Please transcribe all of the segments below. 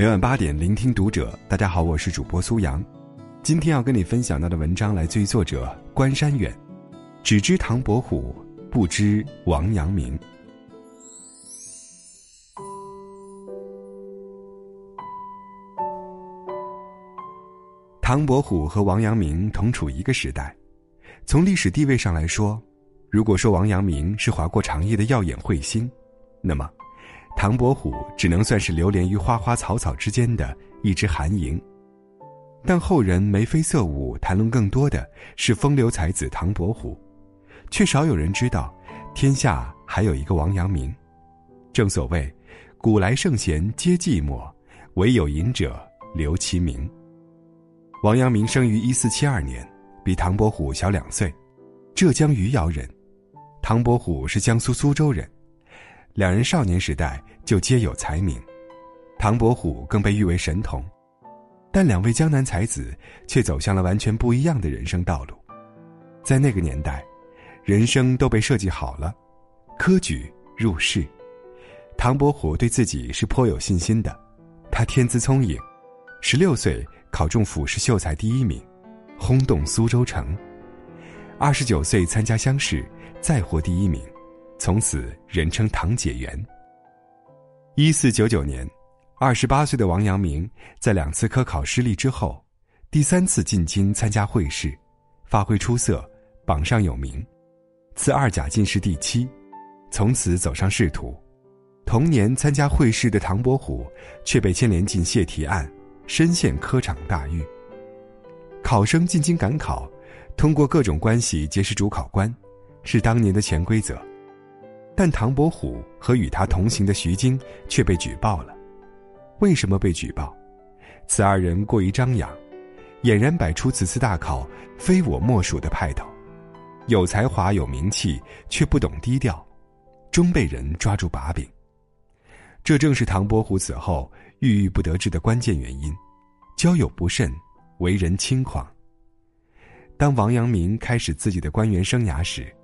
每晚八点，聆听读者。大家好，我是主播苏阳。今天要跟你分享到的文章来自于作者关山远。只知唐伯虎，不知王阳明。唐伯虎和王阳明同处一个时代，从历史地位上来说，如果说王阳明是划过长夜的耀眼彗星，那么。唐伯虎只能算是流连于花花草草之间的一只寒萤，但后人眉飞色舞谈论更多的是风流才子唐伯虎，却少有人知道，天下还有一个王阳明。正所谓，古来圣贤皆寂寞，唯有饮者留其名。王阳明生于一四七二年，比唐伯虎小两岁，浙江余姚人，唐伯虎是江苏苏州人。两人少年时代就皆有才名，唐伯虎更被誉为神童，但两位江南才子却走向了完全不一样的人生道路。在那个年代，人生都被设计好了，科举入仕。唐伯虎对自己是颇有信心的，他天资聪颖，十六岁考中府试秀才第一名，轰动苏州城；二十九岁参加乡试，再获第一名。从此人称唐解元。一四九九年，二十八岁的王阳明在两次科考失利之后，第三次进京参加会试，发挥出色，榜上有名，赐二甲进士第七，从此走上仕途。同年参加会试的唐伯虎却被牵连进泄题案，深陷科场大狱。考生进京赶考，通过各种关系结识主考官，是当年的潜规则。但唐伯虎和与他同行的徐经却被举报了。为什么被举报？此二人过于张扬，俨然摆出此次大考非我莫属的派头，有才华有名气，却不懂低调，终被人抓住把柄。这正是唐伯虎此后郁郁不得志的关键原因：交友不慎，为人轻狂。当王阳明开始自己的官员生涯时，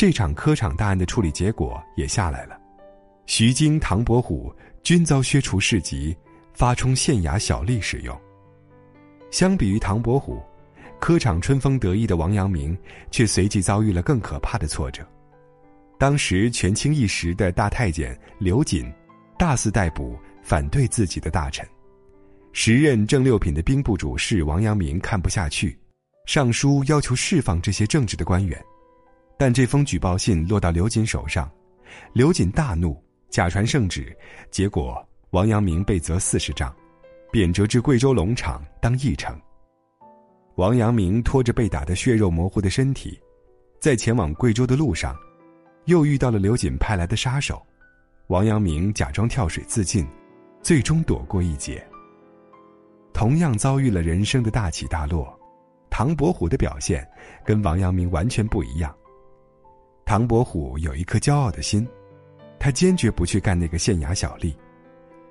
这场科场大案的处理结果也下来了，徐经、唐伯虎均遭削除市籍，发充县衙小吏使用。相比于唐伯虎，科场春风得意的王阳明却随即遭遇了更可怕的挫折。当时权倾一时的大太监刘瑾，大肆逮捕反对自己的大臣。时任正六品的兵部主事王阳明看不下去，上书要求释放这些正直的官员。但这封举报信落到刘瑾手上，刘瑾大怒，假传圣旨，结果王阳明被责四十丈，贬谪至贵州龙场当驿丞。王阳明拖着被打得血肉模糊的身体，在前往贵州的路上，又遇到了刘瑾派来的杀手。王阳明假装跳水自尽，最终躲过一劫。同样遭遇了人生的大起大落，唐伯虎的表现跟王阳明完全不一样。唐伯虎有一颗骄傲的心，他坚决不去干那个县衙小吏。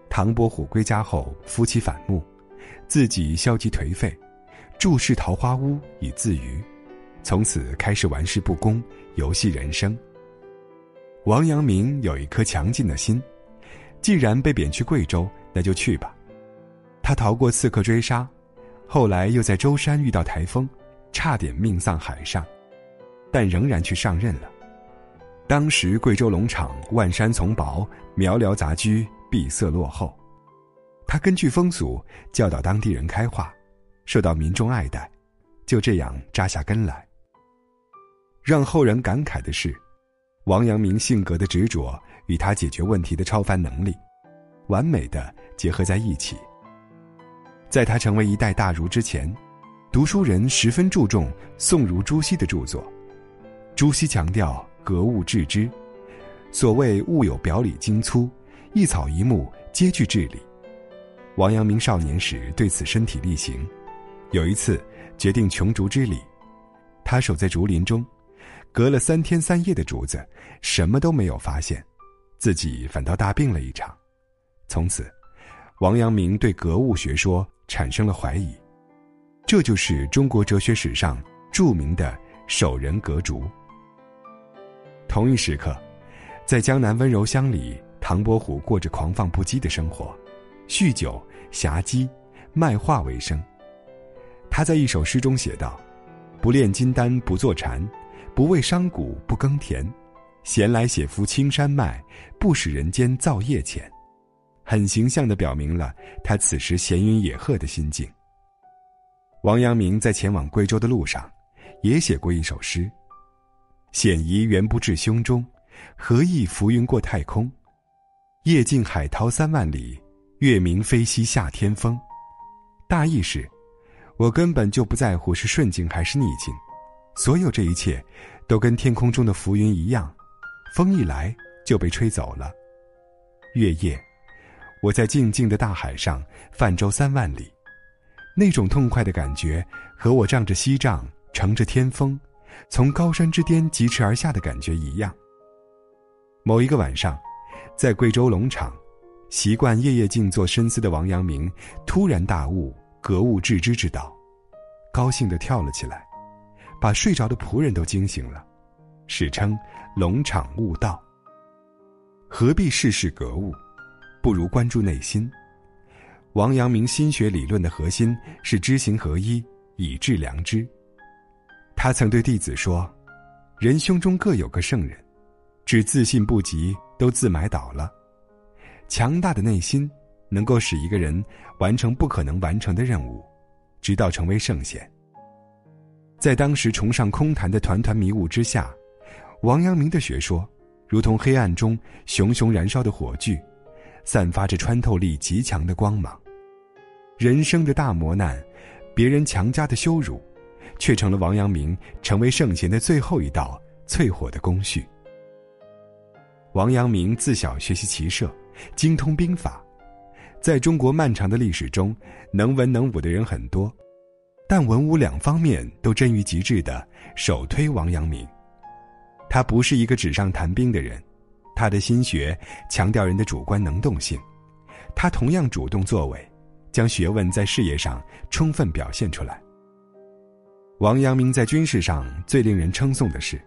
唐伯虎归家后，夫妻反目，自己消极颓废，注视桃花坞以自娱，从此开始玩世不恭，游戏人生。王阳明有一颗强劲的心，既然被贬去贵州，那就去吧。他逃过刺客追杀，后来又在舟山遇到台风，差点命丧海上，但仍然去上任了。当时贵州龙场万山丛薄，苗寮杂居，闭塞落后。他根据风俗教导当地人开化，受到民众爱戴，就这样扎下根来。让后人感慨的是，王阳明性格的执着与他解决问题的超凡能力，完美的结合在一起。在他成为一代大儒之前，读书人十分注重宋儒朱熹的著作，朱熹强调。格物致知，所谓物有表里精粗，一草一木皆具治理。王阳明少年时对此身体力行，有一次决定穷竹之礼，他守在竹林中，隔了三天三夜的竹子，什么都没有发现，自己反倒大病了一场。从此，王阳明对格物学说产生了怀疑，这就是中国哲学史上著名的守人格竹。同一时刻，在江南温柔乡里，唐伯虎过着狂放不羁的生活，酗酒、侠姬、卖画为生。他在一首诗中写道：“不炼金丹不坐禅，不为商贾不耕田，闲来写幅青山脉，不使人间造业钱。”很形象地表明了他此时闲云野鹤的心境。王阳明在前往贵州的路上，也写过一首诗：“险夷原不至胸中，何意浮云过太空？夜静海涛三万里，月明飞溪下天风。”大意是。我根本就不在乎是顺境还是逆境，所有这一切，都跟天空中的浮云一样，风一来就被吹走了。月夜，我在静静的大海上泛舟三万里，那种痛快的感觉，和我仗着锡杖乘着天风，从高山之巅疾驰而下的感觉一样。某一个晚上，在贵州龙场，习惯夜夜静坐深思的王阳明突然大悟。格物致知之道，高兴地跳了起来，把睡着的仆人都惊醒了，史称“龙场悟道”。何必事事格物，不如关注内心。王阳明心学理论的核心是知行合一，以致良知。他曾对弟子说：“人胸中各有个圣人，只自信不及，都自埋倒了。强大的内心。”能够使一个人完成不可能完成的任务，直到成为圣贤。在当时崇尚空谈的团团迷雾之下，王阳明的学说如同黑暗中熊熊燃烧的火炬，散发着穿透力极强的光芒。人生的大磨难，别人强加的羞辱，却成了王阳明成为圣贤的最后一道淬火的工序。王阳明自小学习骑射，精通兵法。在中国漫长的历史中，能文能武的人很多，但文武两方面都臻于极致的，首推王阳明。他不是一个纸上谈兵的人，他的心学强调人的主观能动性，他同样主动作为，将学问在事业上充分表现出来。王阳明在军事上最令人称颂的是，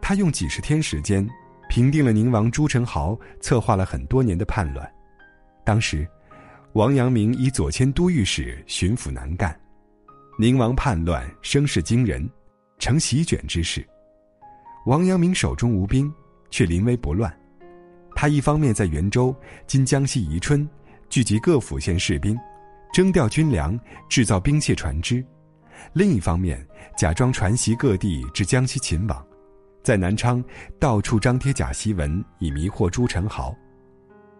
他用几十天时间，平定了宁王朱宸濠策划了很多年的叛乱。当时，王阳明以左迁都御史巡抚南干，宁王叛乱声势惊人，成席卷之势。王阳明手中无兵，却临危不乱。他一方面在袁州（今江西宜春）聚集各府县士兵，征调军粮，制造兵械船只；另一方面，假装传檄各地至江西秦王，在南昌到处张贴假檄文，以迷惑朱宸濠。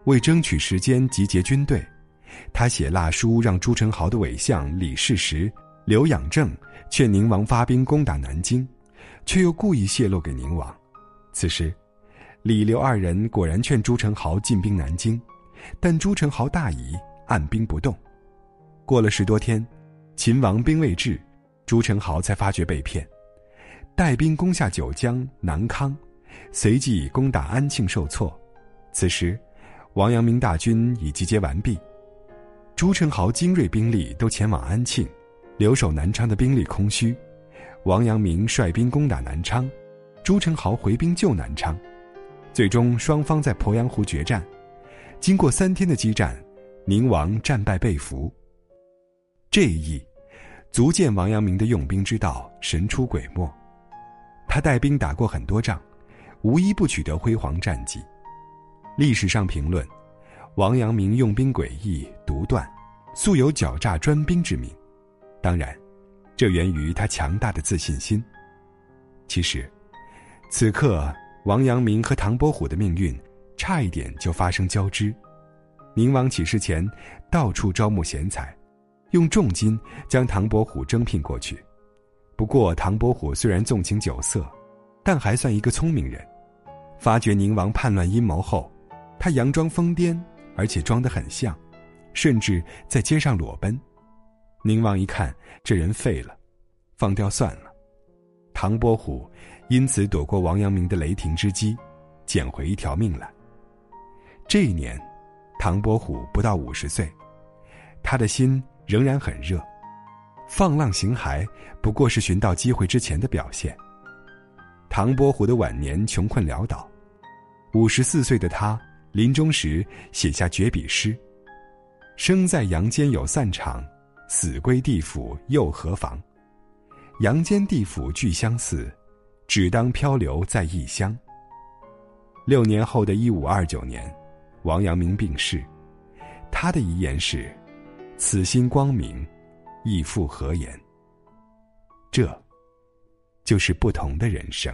为争取时间集结军队，他写蜡书让朱宸濠的伪相李世石、刘养正劝宁王发兵攻打南京，却又故意泄露给宁王。此时，李刘二人果然劝朱宸濠进兵南京，但朱宸濠大疑，按兵不动。过了十多天，秦王兵未至，朱宸濠才发觉被骗，带兵攻下九江、南康，随即攻打安庆受挫。此时。王阳明大军已集结完毕，朱宸濠精锐兵力都前往安庆，留守南昌的兵力空虚。王阳明率兵攻打南昌，朱宸濠回兵救南昌，最终双方在鄱阳湖决战。经过三天的激战，宁王战败被俘。这一役，足见王阳明的用兵之道神出鬼没。他带兵打过很多仗，无一不取得辉煌战绩。历史上评论，王阳明用兵诡异独断，素有狡诈专兵之名。当然，这源于他强大的自信心。其实，此刻王阳明和唐伯虎的命运差一点就发生交织。宁王起事前，到处招募贤才，用重金将唐伯虎征聘过去。不过，唐伯虎虽然纵情酒色，但还算一个聪明人。发觉宁王叛乱阴谋后。他佯装疯癫，而且装得很像，甚至在街上裸奔。宁王一看这人废了，放掉算了。唐伯虎因此躲过王阳明的雷霆之击，捡回一条命来。这一年，唐伯虎不到五十岁，他的心仍然很热。放浪形骸不过是寻到机会之前的表现。唐伯虎的晚年穷困潦倒，五十四岁的他。临终时写下绝笔诗：“生在阳间有散场，死归地府又何妨？阳间地府俱相似，只当漂流在异乡。六年后的一五二九年，王阳明病逝，他的遗言是：“此心光明，亦复何言？”这，就是不同的人生。